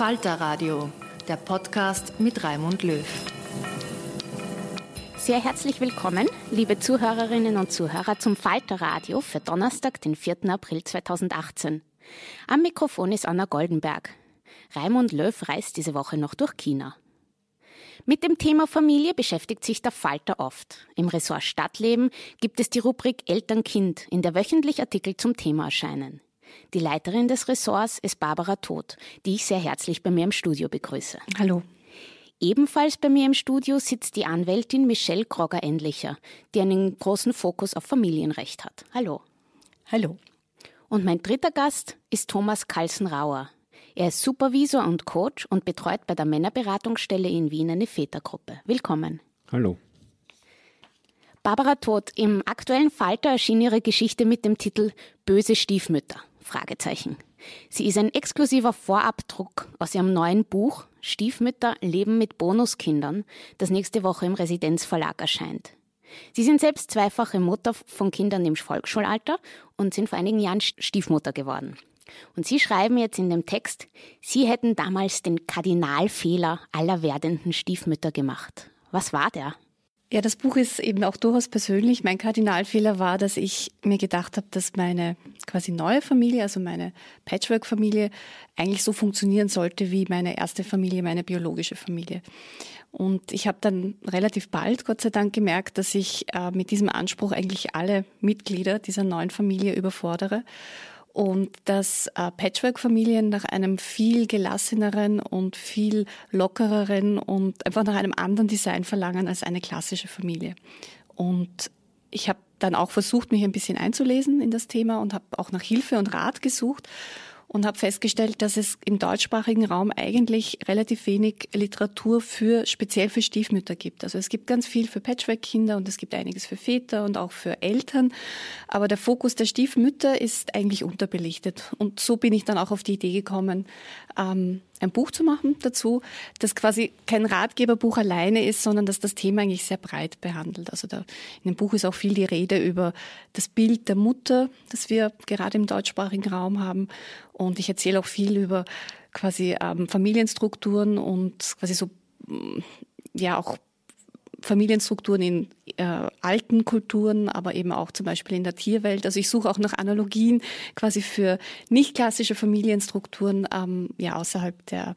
Falter Radio, der Podcast mit Raimund Löw. Sehr herzlich willkommen, liebe Zuhörerinnen und Zuhörer, zum Falter Radio für Donnerstag, den 4. April 2018. Am Mikrofon ist Anna Goldenberg. Raimund Löw reist diese Woche noch durch China. Mit dem Thema Familie beschäftigt sich der Falter oft. Im Ressort Stadtleben gibt es die Rubrik Eltern-Kind, in der wöchentlich Artikel zum Thema erscheinen. Die Leiterin des Ressorts ist Barbara Todt, die ich sehr herzlich bei mir im Studio begrüße. Hallo. Ebenfalls bei mir im Studio sitzt die Anwältin Michelle Grogger-Endlicher, die einen großen Fokus auf Familienrecht hat. Hallo. Hallo. Und mein dritter Gast ist Thomas Kalsenrauer. Er ist Supervisor und Coach und betreut bei der Männerberatungsstelle in Wien eine Vätergruppe. Willkommen. Hallo. Barbara Todt, im aktuellen Falter erschien ihre Geschichte mit dem Titel Böse Stiefmütter. Fragezeichen. Sie ist ein exklusiver Vorabdruck aus ihrem neuen Buch Stiefmütter leben mit Bonuskindern, das nächste Woche im Residenzverlag erscheint. Sie sind selbst zweifache Mutter von Kindern im Volksschulalter und sind vor einigen Jahren Stiefmutter geworden. Und Sie schreiben jetzt in dem Text, Sie hätten damals den Kardinalfehler aller werdenden Stiefmütter gemacht. Was war der? Ja, das Buch ist eben auch durchaus persönlich. Mein Kardinalfehler war, dass ich mir gedacht habe, dass meine quasi neue Familie, also meine Patchwork-Familie, eigentlich so funktionieren sollte wie meine erste Familie, meine biologische Familie. Und ich habe dann relativ bald, Gott sei Dank, gemerkt, dass ich äh, mit diesem Anspruch eigentlich alle Mitglieder dieser neuen Familie überfordere und dass äh, Patchwork-Familien nach einem viel gelasseneren und viel lockereren und einfach nach einem anderen Design verlangen als eine klassische Familie. Und ich habe dann auch versucht, mich ein bisschen einzulesen in das Thema und habe auch nach Hilfe und Rat gesucht und habe festgestellt, dass es im deutschsprachigen Raum eigentlich relativ wenig Literatur für speziell für Stiefmütter gibt. Also es gibt ganz viel für Patchwork-Kinder und es gibt einiges für Väter und auch für Eltern, aber der Fokus der Stiefmütter ist eigentlich unterbelichtet. Und so bin ich dann auch auf die Idee gekommen, ähm, ein Buch zu machen dazu, das quasi kein Ratgeberbuch alleine ist, sondern dass das Thema eigentlich sehr breit behandelt. Also da, in dem Buch ist auch viel die Rede über das Bild der Mutter, das wir gerade im deutschsprachigen Raum haben. Und ich erzähle auch viel über quasi ähm, Familienstrukturen und quasi so, ja, auch Familienstrukturen in äh, alten Kulturen, aber eben auch zum Beispiel in der Tierwelt. Also ich suche auch nach Analogien quasi für nicht klassische Familienstrukturen ähm, ja außerhalb der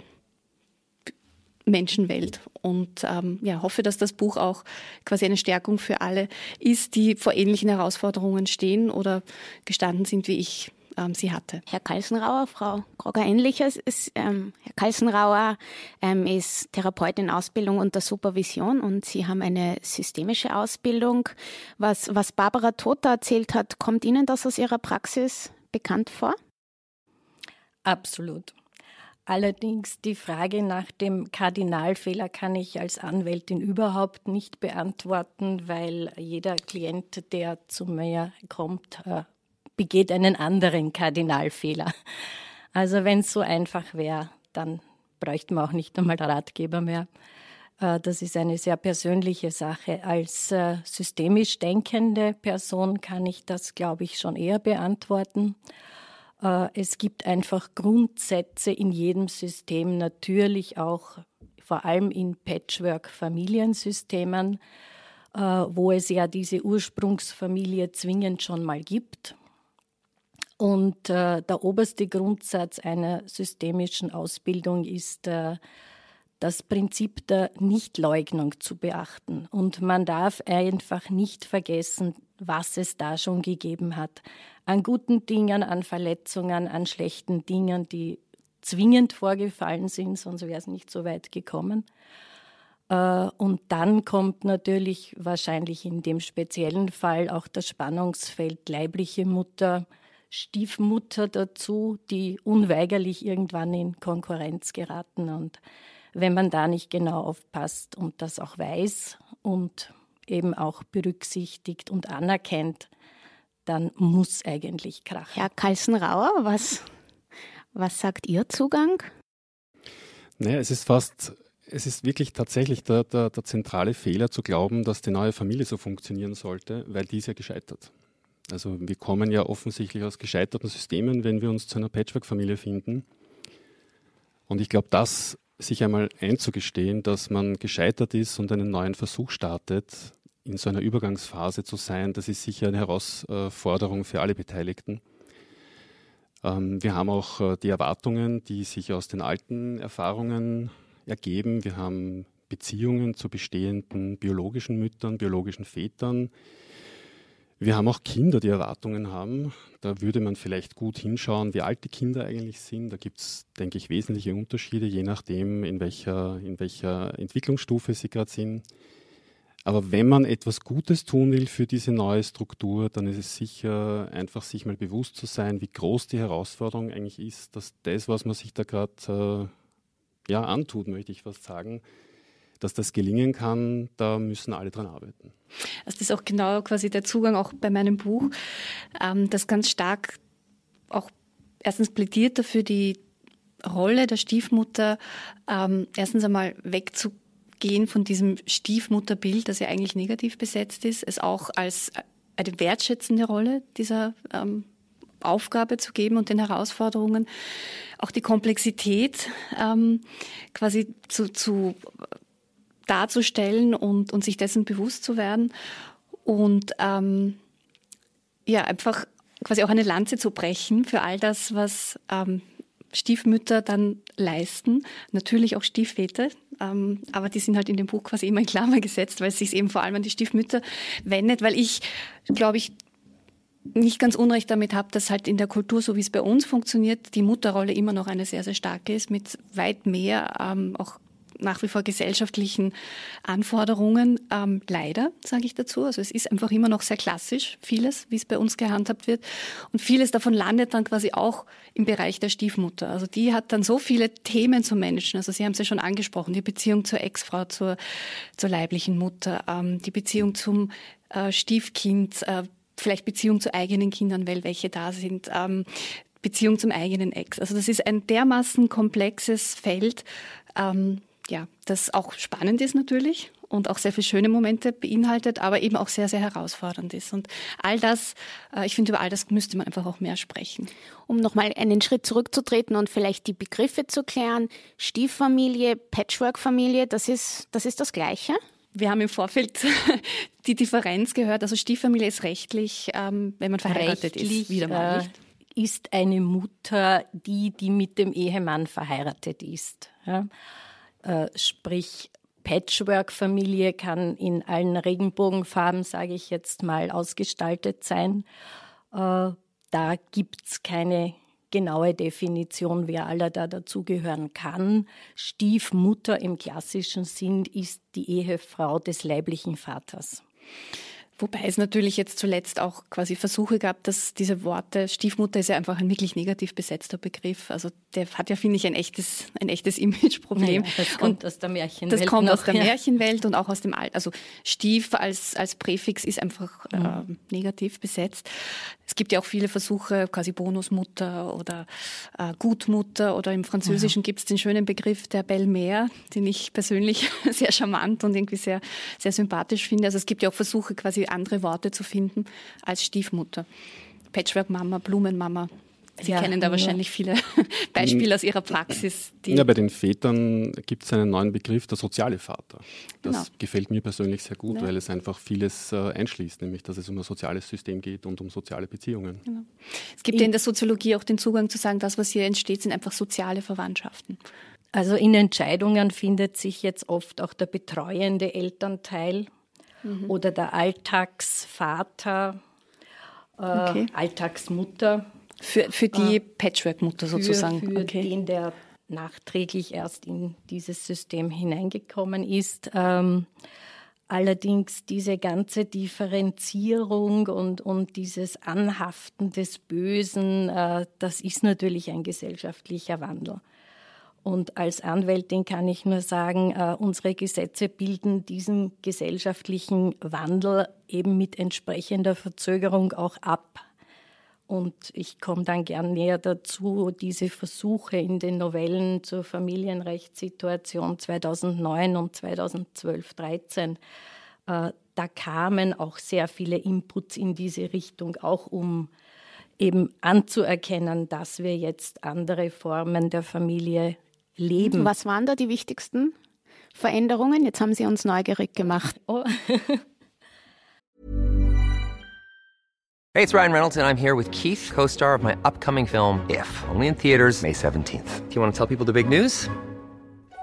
Menschenwelt und ähm, ja hoffe, dass das Buch auch quasi eine Stärkung für alle ist, die vor ähnlichen Herausforderungen stehen oder gestanden sind wie ich ähm, sie hatte. Herr Kalsenrauer, Frau Krogger ähnliches ist, ähm, Herr Kalsenrauer ähm, ist Therapeut in Ausbildung unter Supervision und Sie haben eine systemische Ausbildung. Was, was Barbara Tota erzählt hat, kommt Ihnen das aus Ihrer Praxis bekannt vor? Absolut. Allerdings die Frage nach dem Kardinalfehler kann ich als Anwältin überhaupt nicht beantworten, weil jeder Klient, der zu mir kommt, äh, begeht einen anderen Kardinalfehler. Also wenn es so einfach wäre, dann bräuchten wir auch nicht einmal Ratgeber mehr. Äh, das ist eine sehr persönliche Sache. Als äh, systemisch denkende Person kann ich das, glaube ich, schon eher beantworten. Äh, es gibt einfach Grundsätze in jedem System, natürlich auch vor allem in Patchwork-Familiensystemen, wo es ja diese Ursprungsfamilie zwingend schon mal gibt. Und der oberste Grundsatz einer systemischen Ausbildung ist, das Prinzip der Nichtleugnung zu beachten. Und man darf einfach nicht vergessen, was es da schon gegeben hat. An guten Dingen, an Verletzungen, an schlechten Dingen, die zwingend vorgefallen sind, sonst wäre es nicht so weit gekommen. Äh, und dann kommt natürlich wahrscheinlich in dem speziellen Fall auch das Spannungsfeld leibliche Mutter, Stiefmutter dazu, die unweigerlich irgendwann in Konkurrenz geraten. Und wenn man da nicht genau aufpasst und das auch weiß und eben auch berücksichtigt und anerkennt, dann muss eigentlich krachen. Herr Kalsenrauer, was, was sagt Ihr Zugang? Naja, es ist fast, es ist wirklich tatsächlich der, der, der zentrale Fehler zu glauben, dass die neue Familie so funktionieren sollte, weil die ist ja gescheitert. Also wir kommen ja offensichtlich aus gescheiterten Systemen, wenn wir uns zu einer Patchwork-Familie finden. Und ich glaube, das sich einmal einzugestehen, dass man gescheitert ist und einen neuen Versuch startet, in so einer Übergangsphase zu sein, das ist sicher eine Herausforderung für alle Beteiligten. Ähm, wir haben auch äh, die Erwartungen, die sich aus den alten Erfahrungen ergeben. Wir haben Beziehungen zu bestehenden biologischen Müttern, biologischen Vätern, wir haben auch Kinder, die Erwartungen haben. Da würde man vielleicht gut hinschauen, wie alt die Kinder eigentlich sind. Da gibt es, denke ich, wesentliche Unterschiede, je nachdem, in welcher, in welcher Entwicklungsstufe sie gerade sind. Aber wenn man etwas Gutes tun will für diese neue Struktur, dann ist es sicher einfach, sich mal bewusst zu sein, wie groß die Herausforderung eigentlich ist, dass das, was man sich da gerade äh, ja, antut, möchte ich fast sagen, dass das gelingen kann, da müssen alle dran arbeiten. Also das ist auch genau quasi der Zugang auch bei meinem Buch, ähm, das ganz stark auch erstens plädiert dafür, die Rolle der Stiefmutter ähm, erstens einmal wegzugehen von diesem Stiefmutterbild, das ja eigentlich negativ besetzt ist, es auch als eine wertschätzende Rolle dieser ähm, Aufgabe zu geben und den Herausforderungen, auch die Komplexität ähm, quasi zu, zu darzustellen und, und sich dessen bewusst zu werden und ähm, ja, einfach quasi auch eine Lanze zu brechen für all das, was ähm, Stiefmütter dann leisten. Natürlich auch Stiefväter, ähm, aber die sind halt in dem Buch quasi immer in Klammer gesetzt, weil es sich eben vor allem an die Stiefmütter wendet, weil ich, glaube ich, nicht ganz unrecht damit habe, dass halt in der Kultur, so wie es bei uns funktioniert, die Mutterrolle immer noch eine sehr, sehr starke ist, mit weit mehr ähm, auch nach wie vor gesellschaftlichen Anforderungen. Ähm, leider, sage ich dazu. Also es ist einfach immer noch sehr klassisch, vieles, wie es bei uns gehandhabt wird. Und vieles davon landet dann quasi auch im Bereich der Stiefmutter. Also die hat dann so viele Themen zu managen. Also Sie haben es ja schon angesprochen, die Beziehung zur Ex-Frau, zur, zur leiblichen Mutter, ähm, die Beziehung zum äh, Stiefkind, äh, vielleicht Beziehung zu eigenen Kindern, weil welche da sind. Ähm, Beziehung zum eigenen Ex. Also das ist ein dermaßen komplexes Feld, ähm, ja, das auch spannend ist natürlich und auch sehr viele schöne Momente beinhaltet, aber eben auch sehr, sehr herausfordernd ist. Und all das, äh, ich finde, über all das müsste man einfach auch mehr sprechen. Um nochmal einen Schritt zurückzutreten und vielleicht die Begriffe zu klären, Stieffamilie, Patchwork-Familie, das ist, das ist das Gleiche? Wir haben im Vorfeld die Differenz gehört. Also Stieffamilie ist rechtlich, ähm, wenn man verheiratet rechtlich, ist, wieder mal nicht. Äh, ist eine Mutter, die, die mit dem Ehemann verheiratet ist. Ja? Äh, sprich Patchwork-Familie kann in allen Regenbogenfarben, sage ich jetzt mal, ausgestaltet sein. Äh, da gibt es keine genaue Definition, wer aller da dazugehören kann. Stiefmutter im klassischen Sinn ist die Ehefrau des leiblichen Vaters. Wobei es natürlich jetzt zuletzt auch quasi Versuche gab, dass diese Worte, Stiefmutter ist ja einfach ein wirklich negativ besetzter Begriff. Also der hat ja, finde ich, ein echtes, ein echtes Imageproblem. Naja, das kommt und aus der Märchenwelt. Das kommt noch, aus der ja. Märchenwelt und auch aus dem Alt. Also Stief als, als Präfix ist einfach mhm. äh, negativ besetzt. Es gibt ja auch viele Versuche, quasi Bonusmutter oder äh, Gutmutter oder im Französischen ja. gibt es den schönen Begriff der Belle-Mère, den ich persönlich sehr charmant und irgendwie sehr, sehr sympathisch finde. Also es gibt ja auch Versuche, quasi andere Worte zu finden als Stiefmutter. Patchwork-Mama, Blumenmama. Sie ja, kennen da wahrscheinlich viele Beispiele aus Ihrer Praxis. ja, bei den Vätern gibt es einen neuen Begriff, der soziale Vater. Das genau. gefällt mir persönlich sehr gut, ja. weil es einfach vieles äh, einschließt, nämlich dass es um ein soziales System geht und um soziale Beziehungen. Genau. Es gibt ja in der Soziologie auch den Zugang zu sagen, das, was hier entsteht, sind einfach soziale Verwandtschaften. Also in Entscheidungen findet sich jetzt oft auch der betreuende Elternteil mhm. oder der Alltagsvater, äh, okay. Alltagsmutter. Für, für die äh, Patchwork-Mutter sozusagen. Für, für okay. den, der nachträglich erst in dieses System hineingekommen ist. Ähm, allerdings diese ganze Differenzierung und, und dieses Anhaften des Bösen, äh, das ist natürlich ein gesellschaftlicher Wandel. Und als Anwältin kann ich nur sagen, äh, unsere Gesetze bilden diesen gesellschaftlichen Wandel eben mit entsprechender Verzögerung auch ab. Und ich komme dann gern näher dazu, diese Versuche in den Novellen zur Familienrechtssituation 2009 und 2012, 13, äh, da kamen auch sehr viele Inputs in diese Richtung, auch um eben anzuerkennen, dass wir jetzt andere Formen der Familie leben. Was waren da die wichtigsten Veränderungen? Jetzt haben Sie uns neugierig gemacht. Oh. hey, it's Ryan Reynolds and I'm here with Keith, co-star of my upcoming film If, only in theaters May 17th. Do you want to tell people the big news?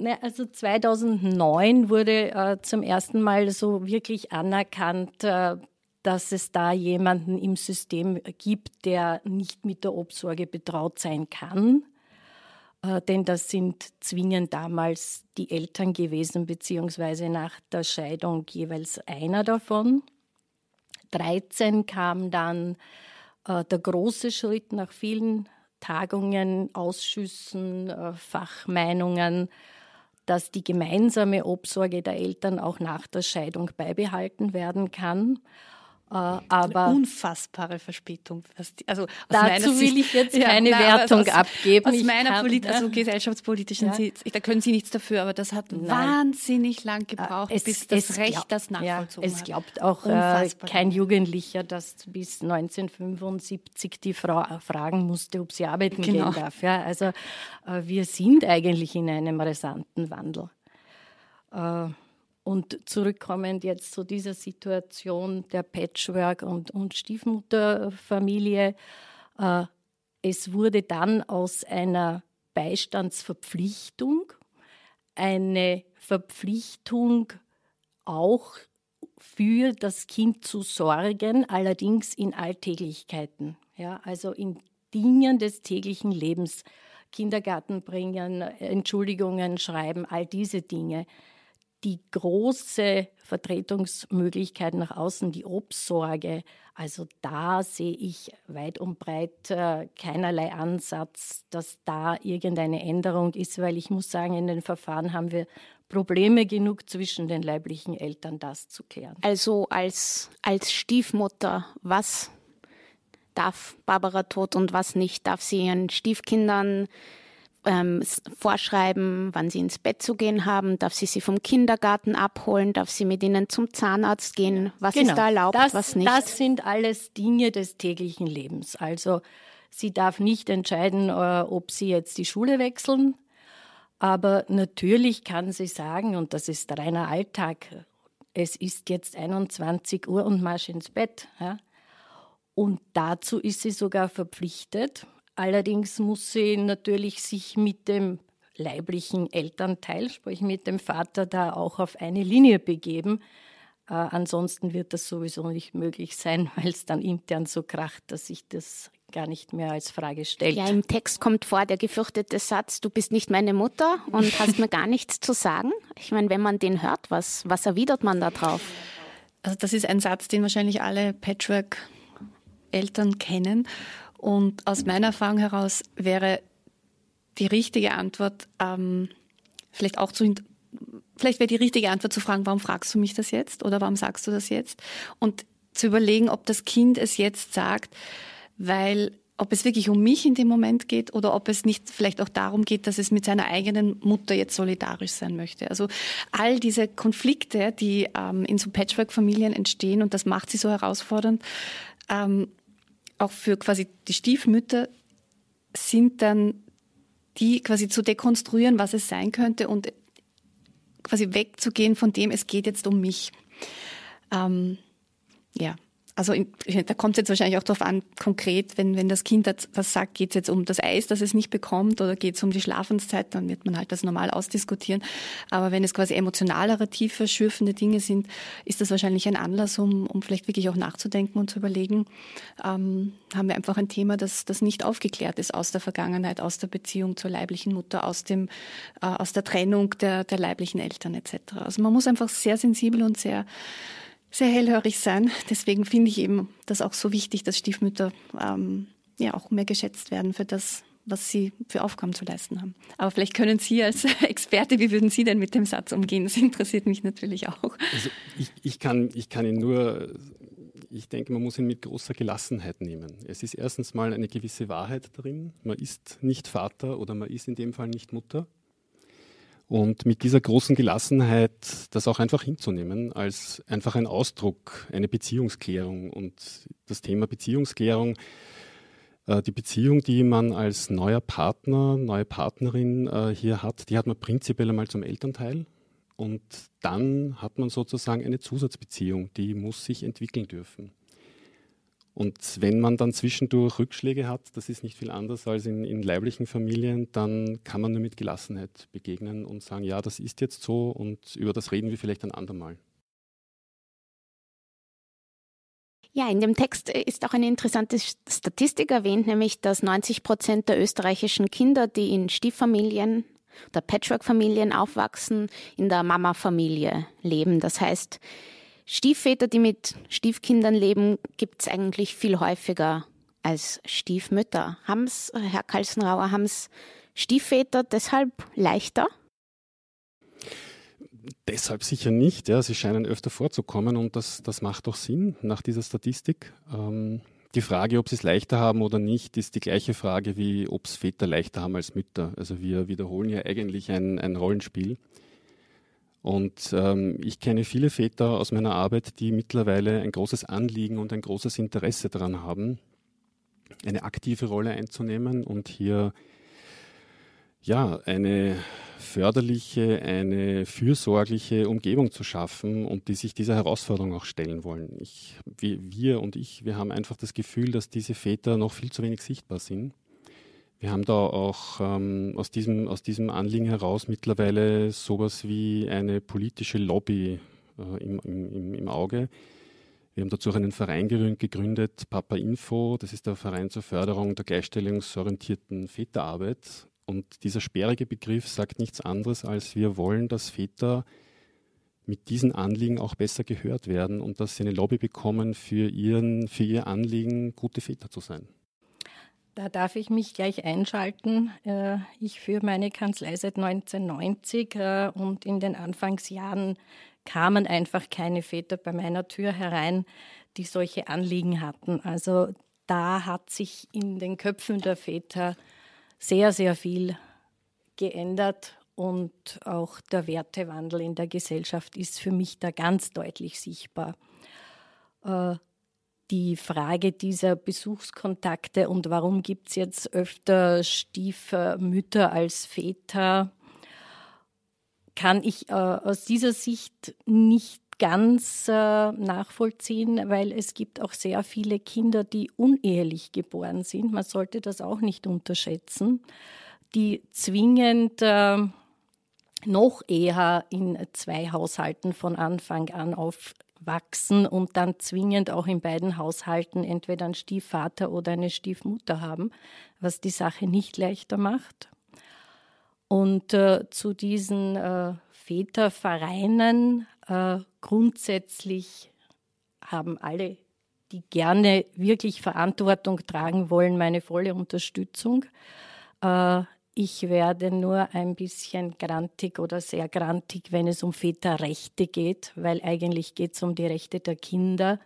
Ne, also 2009 wurde äh, zum ersten Mal so wirklich anerkannt, äh, dass es da jemanden im System gibt, der nicht mit der Obsorge betraut sein kann. Äh, denn das sind zwingend damals die Eltern gewesen, beziehungsweise nach der Scheidung jeweils einer davon. 13 kam dann äh, der große Schritt nach vielen Tagungen, Ausschüssen, äh, Fachmeinungen, dass die gemeinsame Obsorge der Eltern auch nach der Scheidung beibehalten werden kann. Äh, aber Eine unfassbare Verspätung. Also dazu will ich jetzt keine ja, Wertung aus, abgeben. Aus meiner kann, Polit also gesellschaftspolitischen ja. Sicht, da können Sie nichts dafür, aber das hat nein. wahnsinnig lang äh, gebraucht, es, bis das Recht glaub, das nachvollzogen ja, es glaubt auch äh, kein Jugendlicher, dass bis 1975 die Frau fragen musste, ob sie arbeiten genau. gehen darf. Ja, also äh, wir sind eigentlich in einem rasanten Wandel. Äh, und zurückkommend jetzt zu dieser Situation der Patchwork- und, und Stiefmutterfamilie. Äh, es wurde dann aus einer Beistandsverpflichtung eine Verpflichtung auch für das Kind zu sorgen, allerdings in Alltäglichkeiten, ja, also in Dingen des täglichen Lebens, Kindergarten bringen, Entschuldigungen schreiben, all diese Dinge die große Vertretungsmöglichkeit nach außen, die Obsorge, also da sehe ich weit und breit äh, keinerlei Ansatz, dass da irgendeine Änderung ist, weil ich muss sagen, in den Verfahren haben wir Probleme genug zwischen den leiblichen Eltern, das zu klären. Also als, als Stiefmutter, was darf Barbara tot und was nicht? Darf sie ihren Stiefkindern ähm, vorschreiben, wann sie ins Bett zu gehen haben, darf sie sie vom Kindergarten abholen, darf sie mit ihnen zum Zahnarzt gehen, was genau. ist da erlaubt, das, was nicht. Das sind alles Dinge des täglichen Lebens. Also sie darf nicht entscheiden, äh, ob sie jetzt die Schule wechseln, aber natürlich kann sie sagen, und das ist reiner Alltag, es ist jetzt 21 Uhr und marsch ins Bett. Ja? Und dazu ist sie sogar verpflichtet. Allerdings muss sie natürlich sich mit dem leiblichen Elternteil, sprich mit dem Vater, da auch auf eine Linie begeben. Äh, ansonsten wird das sowieso nicht möglich sein, weil es dann intern so kracht, dass sich das gar nicht mehr als Frage stellt. Ja, im Text kommt vor der gefürchtete Satz, du bist nicht meine Mutter und hast mir gar nichts zu sagen. Ich meine, wenn man den hört, was, was erwidert man da drauf? Also das ist ein Satz, den wahrscheinlich alle Patchwork-Eltern kennen. Und aus meiner Erfahrung heraus wäre die richtige Antwort ähm, vielleicht auch zu vielleicht wäre die richtige Antwort zu fragen, warum fragst du mich das jetzt oder warum sagst du das jetzt? Und zu überlegen, ob das Kind es jetzt sagt, weil ob es wirklich um mich in dem Moment geht oder ob es nicht vielleicht auch darum geht, dass es mit seiner eigenen Mutter jetzt solidarisch sein möchte. Also all diese Konflikte, die ähm, in so Patchwork-Familien entstehen und das macht sie so herausfordernd, ähm, auch für quasi die Stiefmütter, sind dann die quasi zu dekonstruieren, was es sein könnte und quasi wegzugehen von dem, es geht jetzt um mich. Ähm, ja. Also in, da kommt es jetzt wahrscheinlich auch darauf an, konkret, wenn, wenn das Kind was sagt, geht es jetzt um das Eis, das es nicht bekommt oder geht es um die Schlafenszeit, dann wird man halt das normal ausdiskutieren. Aber wenn es quasi emotionalere, tiefe, schürfende Dinge sind, ist das wahrscheinlich ein Anlass, um, um vielleicht wirklich auch nachzudenken und zu überlegen, ähm, haben wir einfach ein Thema, das, das nicht aufgeklärt ist aus der Vergangenheit, aus der Beziehung zur leiblichen Mutter, aus, dem, äh, aus der Trennung der, der leiblichen Eltern etc. Also man muss einfach sehr sensibel und sehr sehr hellhörig sein. Deswegen finde ich eben das auch so wichtig, dass Stiefmütter ähm, ja auch mehr geschätzt werden für das, was sie für Aufgaben zu leisten haben. Aber vielleicht können Sie als Experte, wie würden Sie denn mit dem Satz umgehen? Das interessiert mich natürlich auch. Also ich, ich, kann, ich kann ihn nur, ich denke, man muss ihn mit großer Gelassenheit nehmen. Es ist erstens mal eine gewisse Wahrheit drin. Man ist nicht Vater oder man ist in dem Fall nicht Mutter. Und mit dieser großen Gelassenheit das auch einfach hinzunehmen als einfach ein Ausdruck, eine Beziehungsklärung. Und das Thema Beziehungsklärung, äh, die Beziehung, die man als neuer Partner, neue Partnerin äh, hier hat, die hat man prinzipiell einmal zum Elternteil. Und dann hat man sozusagen eine Zusatzbeziehung, die muss sich entwickeln dürfen. Und wenn man dann zwischendurch Rückschläge hat, das ist nicht viel anders als in, in, leiblichen Familien, dann kann man nur mit Gelassenheit begegnen und sagen, ja, das ist jetzt so und über das reden wir vielleicht ein andermal. Ja, in dem Text ist auch eine interessante Statistik erwähnt, nämlich dass 90 Prozent der österreichischen Kinder, die in Stieffamilien oder Patchwork-Familien aufwachsen, in der Mama-Familie leben. Das heißt, Stiefväter, die mit Stiefkindern leben, gibt es eigentlich viel häufiger als Stiefmütter. Haben's, Herr Kalsenrauer, haben es Stiefväter deshalb leichter? Deshalb sicher nicht. Ja. Sie scheinen öfter vorzukommen und das, das macht doch Sinn nach dieser Statistik. Ähm, die Frage, ob sie es leichter haben oder nicht, ist die gleiche Frage wie, ob es Väter leichter haben als Mütter. Also wir wiederholen ja eigentlich ein, ein Rollenspiel. Und ähm, ich kenne viele Väter aus meiner Arbeit, die mittlerweile ein großes Anliegen und ein großes Interesse daran haben, eine aktive Rolle einzunehmen und hier ja eine förderliche, eine fürsorgliche Umgebung zu schaffen und die sich dieser Herausforderung auch stellen wollen. Ich, wir, wir und ich, wir haben einfach das Gefühl, dass diese Väter noch viel zu wenig sichtbar sind wir haben da auch ähm, aus, diesem, aus diesem Anliegen heraus mittlerweile sowas wie eine politische Lobby äh, im, im, im Auge. Wir haben dazu auch einen Verein gegründet, Papa Info. Das ist der Verein zur Förderung der gleichstellungsorientierten Väterarbeit. Und dieser sperrige Begriff sagt nichts anderes, als wir wollen, dass Väter mit diesen Anliegen auch besser gehört werden und dass sie eine Lobby bekommen, für, ihren, für ihr Anliegen gute Väter zu sein. Da darf ich mich gleich einschalten. Äh, ich führe meine Kanzlei seit 1990 äh, und in den Anfangsjahren kamen einfach keine Väter bei meiner Tür herein, die solche Anliegen hatten. Also da hat sich in den Köpfen der Väter sehr, sehr viel geändert und auch der Wertewandel in der Gesellschaft ist für mich da ganz deutlich sichtbar. Die Frage dieser Besuchskontakte und warum gibt es jetzt öfter Stiefmütter als Väter, kann ich äh, aus dieser Sicht nicht ganz äh, nachvollziehen, weil es gibt auch sehr viele Kinder, die unehelich geboren sind. Man sollte das auch nicht unterschätzen, die zwingend äh, noch eher in zwei Haushalten von Anfang an aufwachsen und dann zwingend auch in beiden Haushalten entweder einen Stiefvater oder eine Stiefmutter haben, was die Sache nicht leichter macht. Und äh, zu diesen äh, Vätervereinen äh, grundsätzlich haben alle, die gerne wirklich Verantwortung tragen wollen, meine volle Unterstützung. Ich werde nur ein bisschen grantig oder sehr grantig, wenn es um Väterrechte geht, weil eigentlich geht es um die Rechte der Kinder,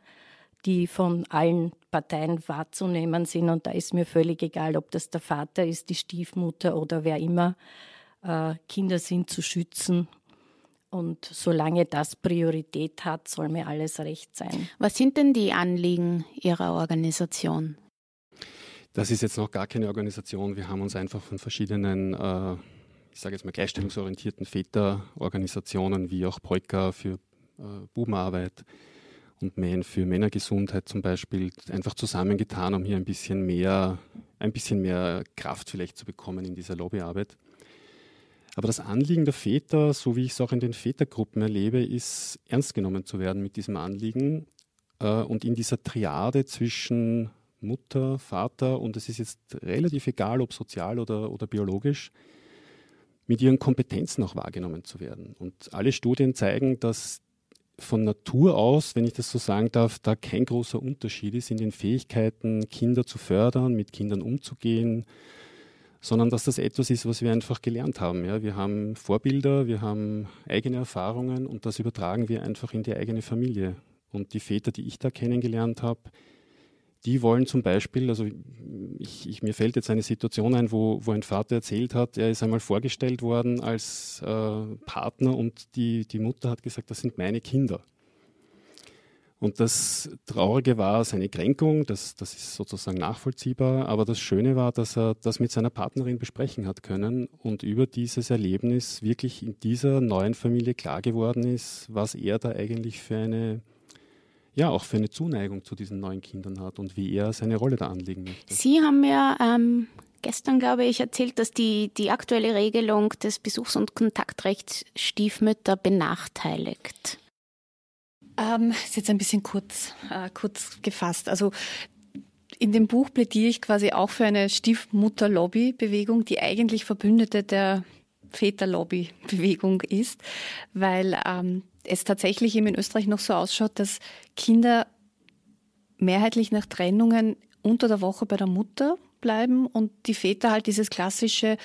die von allen Parteien wahrzunehmen sind. Und da ist mir völlig egal, ob das der Vater ist, die Stiefmutter oder wer immer. Äh, Kinder sind zu schützen. Und solange das Priorität hat, soll mir alles recht sein. Was sind denn die Anliegen Ihrer Organisation? Das ist jetzt noch gar keine Organisation. Wir haben uns einfach von verschiedenen, äh, ich sage jetzt mal, gleichstellungsorientierten Väterorganisationen wie auch Polka für äh, Bubenarbeit und Men für Männergesundheit zum Beispiel einfach zusammengetan, um hier ein bisschen mehr, ein bisschen mehr Kraft vielleicht zu bekommen in dieser Lobbyarbeit. Aber das Anliegen der Väter, so wie ich es auch in den Vätergruppen erlebe, ist ernst genommen zu werden mit diesem Anliegen äh, und in dieser Triade zwischen Mutter, Vater und es ist jetzt relativ egal, ob sozial oder, oder biologisch, mit ihren Kompetenzen auch wahrgenommen zu werden. Und alle Studien zeigen, dass von Natur aus, wenn ich das so sagen darf, da kein großer Unterschied ist in den Fähigkeiten, Kinder zu fördern, mit Kindern umzugehen, sondern dass das etwas ist, was wir einfach gelernt haben. Ja, wir haben Vorbilder, wir haben eigene Erfahrungen und das übertragen wir einfach in die eigene Familie. Und die Väter, die ich da kennengelernt habe, die wollen zum Beispiel, also ich, ich, mir fällt jetzt eine Situation ein, wo, wo ein Vater erzählt hat, er ist einmal vorgestellt worden als äh, Partner und die, die Mutter hat gesagt, das sind meine Kinder. Und das Traurige war seine Kränkung, das, das ist sozusagen nachvollziehbar, aber das Schöne war, dass er das mit seiner Partnerin besprechen hat können und über dieses Erlebnis wirklich in dieser neuen Familie klar geworden ist, was er da eigentlich für eine ja auch für eine Zuneigung zu diesen neuen Kindern hat und wie er seine Rolle da anlegen möchte. Sie haben ja ähm, gestern, glaube ich, erzählt, dass die, die aktuelle Regelung des Besuchs- und Kontaktrechts Stiefmütter benachteiligt. Ähm, ist jetzt ein bisschen kurz, äh, kurz gefasst. Also in dem Buch plädiere ich quasi auch für eine Stiefmutter-Lobby-Bewegung, die eigentlich Verbündete der Väter-Lobby-Bewegung ist, weil ähm, es tatsächlich eben in Österreich noch so ausschaut, dass Kinder mehrheitlich nach Trennungen unter der Woche bei der Mutter bleiben und die Väter halt dieses klassische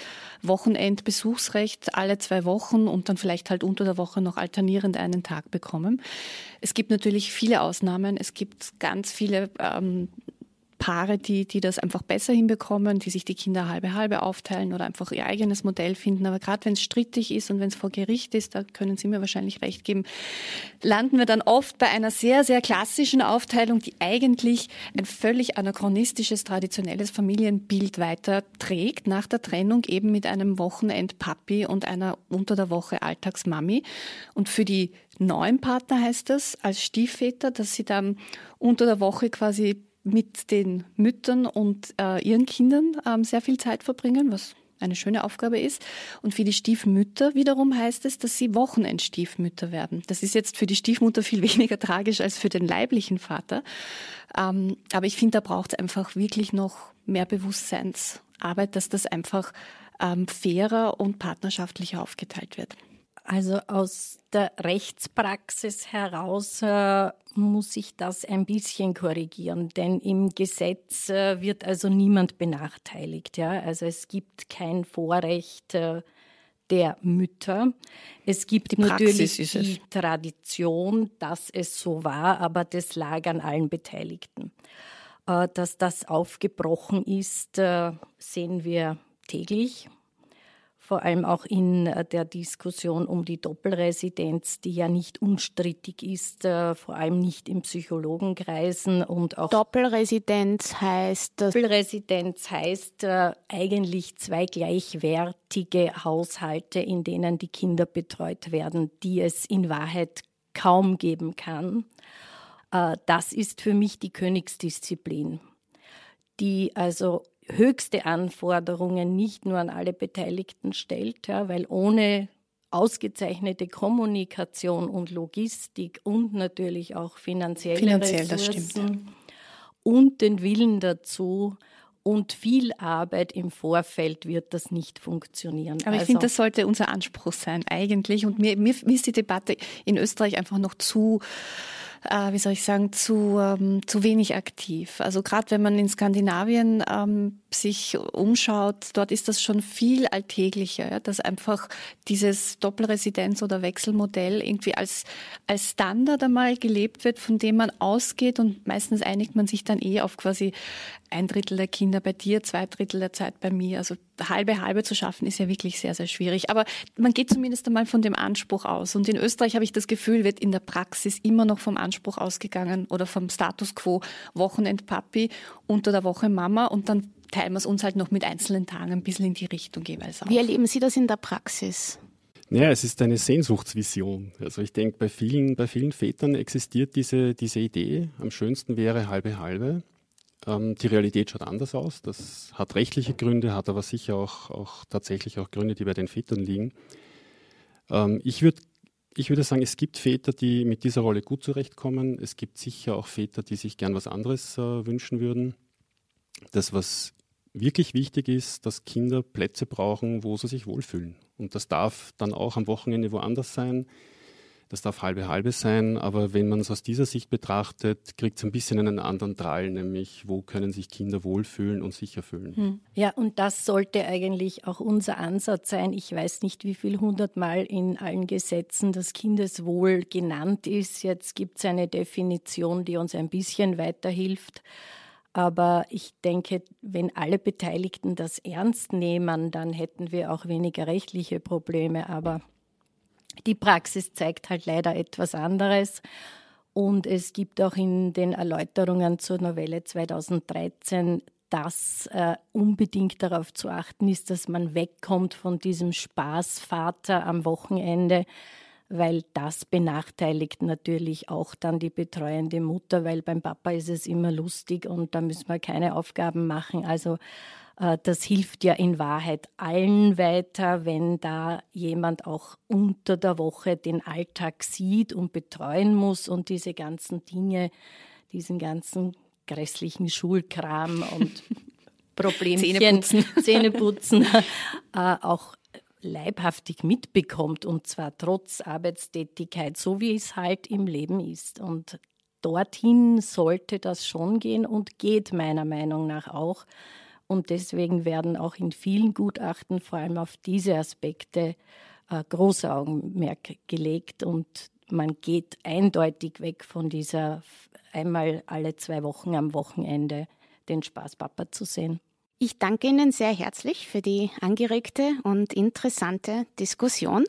Wochenendbesuchsrecht alle zwei Wochen und dann vielleicht halt unter der Woche noch alternierend einen Tag bekommen. Es gibt natürlich viele Ausnahmen. Es gibt ganz viele ähm, Paare, die, die das einfach besser hinbekommen, die sich die Kinder halbe halbe aufteilen oder einfach ihr eigenes Modell finden. Aber gerade wenn es strittig ist und wenn es vor Gericht ist, da können Sie mir wahrscheinlich recht geben, landen wir dann oft bei einer sehr, sehr klassischen Aufteilung, die eigentlich ein völlig anachronistisches, traditionelles Familienbild weiterträgt, nach der Trennung eben mit einem Wochenend-Papi und einer unter der Woche Alltagsmami. Und für die neuen Partner heißt das als Stiefväter, dass sie dann unter der Woche quasi mit den Müttern und äh, ihren Kindern ähm, sehr viel Zeit verbringen, was eine schöne Aufgabe ist. Und für die Stiefmütter wiederum heißt es, dass sie Wochenendstiefmütter werden. Das ist jetzt für die Stiefmutter viel weniger tragisch als für den leiblichen Vater. Ähm, aber ich finde, da braucht es einfach wirklich noch mehr Bewusstseinsarbeit, dass das einfach ähm, fairer und partnerschaftlicher aufgeteilt wird. Also aus der Rechtspraxis heraus äh, muss ich das ein bisschen korrigieren, denn im Gesetz äh, wird also niemand benachteiligt. Ja? Also es gibt kein Vorrecht äh, der Mütter. Es gibt die natürlich die Tradition, dass es so war, aber das lag an allen Beteiligten. Äh, dass das aufgebrochen ist, äh, sehen wir täglich vor allem auch in äh, der Diskussion um die Doppelresidenz, die ja nicht unstrittig ist, äh, vor allem nicht in Psychologenkreisen und auch Doppelresidenz heißt Doppelresidenz heißt äh, eigentlich zwei gleichwertige Haushalte, in denen die Kinder betreut werden, die es in Wahrheit kaum geben kann. Das ist für mich die Königsdisziplin, die also höchste Anforderungen nicht nur an alle Beteiligten stellt, ja, weil ohne ausgezeichnete Kommunikation und Logistik und natürlich auch finanzielle Finanziell, Ressourcen und den Willen dazu, und viel Arbeit im Vorfeld wird das nicht funktionieren. Aber ich also, finde, das sollte unser Anspruch sein eigentlich. Und mir, mir, mir ist die Debatte in Österreich einfach noch zu äh, wie soll ich sagen, zu, ähm, zu wenig aktiv. Also gerade wenn man in Skandinavien ähm, sich umschaut, dort ist das schon viel alltäglicher, ja, dass einfach dieses Doppelresidenz- oder Wechselmodell irgendwie als, als Standard einmal gelebt wird, von dem man ausgeht und meistens einigt man sich dann eh auf quasi ein Drittel der Kinder bei dir, zwei Drittel der Zeit bei mir. Also halbe halbe zu schaffen ist ja wirklich sehr, sehr schwierig. Aber man geht zumindest einmal von dem Anspruch aus. Und in Österreich habe ich das Gefühl, wird in der Praxis immer noch vom Anspruch ausgegangen oder vom Status quo Wochenend Papi, unter der Woche Mama und dann teilen wir es uns halt noch mit einzelnen Tagen ein bisschen in die Richtung jeweils auf. Wie erleben Sie das in der Praxis? Naja, es ist eine Sehnsuchtsvision. Also ich denke, bei vielen, bei vielen Vätern existiert diese, diese Idee. Am schönsten wäre halbe halbe. Ähm, die Realität schaut anders aus. Das hat rechtliche Gründe, hat aber sicher auch, auch tatsächlich auch Gründe, die bei den Vätern liegen. Ähm, ich würde ich würde sagen, es gibt Väter, die mit dieser Rolle gut zurechtkommen. Es gibt sicher auch Väter, die sich gern was anderes äh, wünschen würden. Das, was wirklich wichtig ist, dass Kinder Plätze brauchen, wo sie sich wohlfühlen. Und das darf dann auch am Wochenende woanders sein. Das darf halbe halbe sein, aber wenn man es aus dieser Sicht betrachtet, kriegt es ein bisschen einen anderen Drall, nämlich wo können sich Kinder wohlfühlen und sicher fühlen. Hm. Ja, und das sollte eigentlich auch unser Ansatz sein. Ich weiß nicht, wie viel hundertmal in allen Gesetzen das Kindeswohl genannt ist. Jetzt gibt es eine Definition, die uns ein bisschen weiterhilft. Aber ich denke, wenn alle Beteiligten das ernst nehmen, dann hätten wir auch weniger rechtliche Probleme. Aber die Praxis zeigt halt leider etwas anderes. Und es gibt auch in den Erläuterungen zur Novelle 2013, dass äh, unbedingt darauf zu achten ist, dass man wegkommt von diesem Spaßvater am Wochenende, weil das benachteiligt natürlich auch dann die betreuende Mutter, weil beim Papa ist es immer lustig und da müssen wir keine Aufgaben machen. Also das hilft ja in Wahrheit allen weiter, wenn da jemand auch unter der Woche den Alltag sieht und betreuen muss und diese ganzen Dinge, diesen ganzen grässlichen Schulkram und Problemchen, Zähneputzen, Zähneputzen äh, auch leibhaftig mitbekommt und zwar trotz Arbeitstätigkeit, so wie es halt im Leben ist. Und dorthin sollte das schon gehen und geht meiner Meinung nach auch. Und deswegen werden auch in vielen Gutachten vor allem auf diese Aspekte äh, große Augenmerk gelegt und man geht eindeutig weg von dieser einmal alle zwei Wochen am Wochenende den Spaß Papa zu sehen. Ich danke Ihnen sehr herzlich für die angeregte und interessante Diskussion.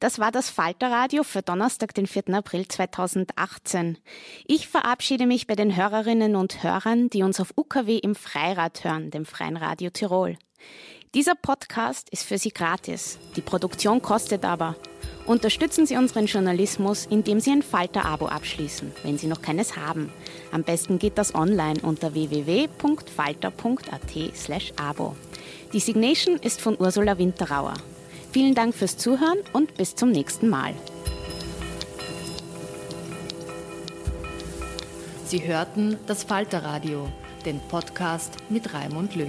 Das war das Falterradio für Donnerstag, den 4. April 2018. Ich verabschiede mich bei den Hörerinnen und Hörern, die uns auf UKW im Freirad hören, dem Freien Radio Tirol. Dieser Podcast ist für Sie gratis. Die Produktion kostet aber. Unterstützen Sie unseren Journalismus, indem Sie ein Falter-Abo abschließen, wenn Sie noch keines haben. Am besten geht das online unter www.falter.at/abo. Die Signation ist von Ursula Winterauer. Vielen Dank fürs Zuhören und bis zum nächsten Mal. Sie hörten das Falterradio, den Podcast mit Raimund Löw.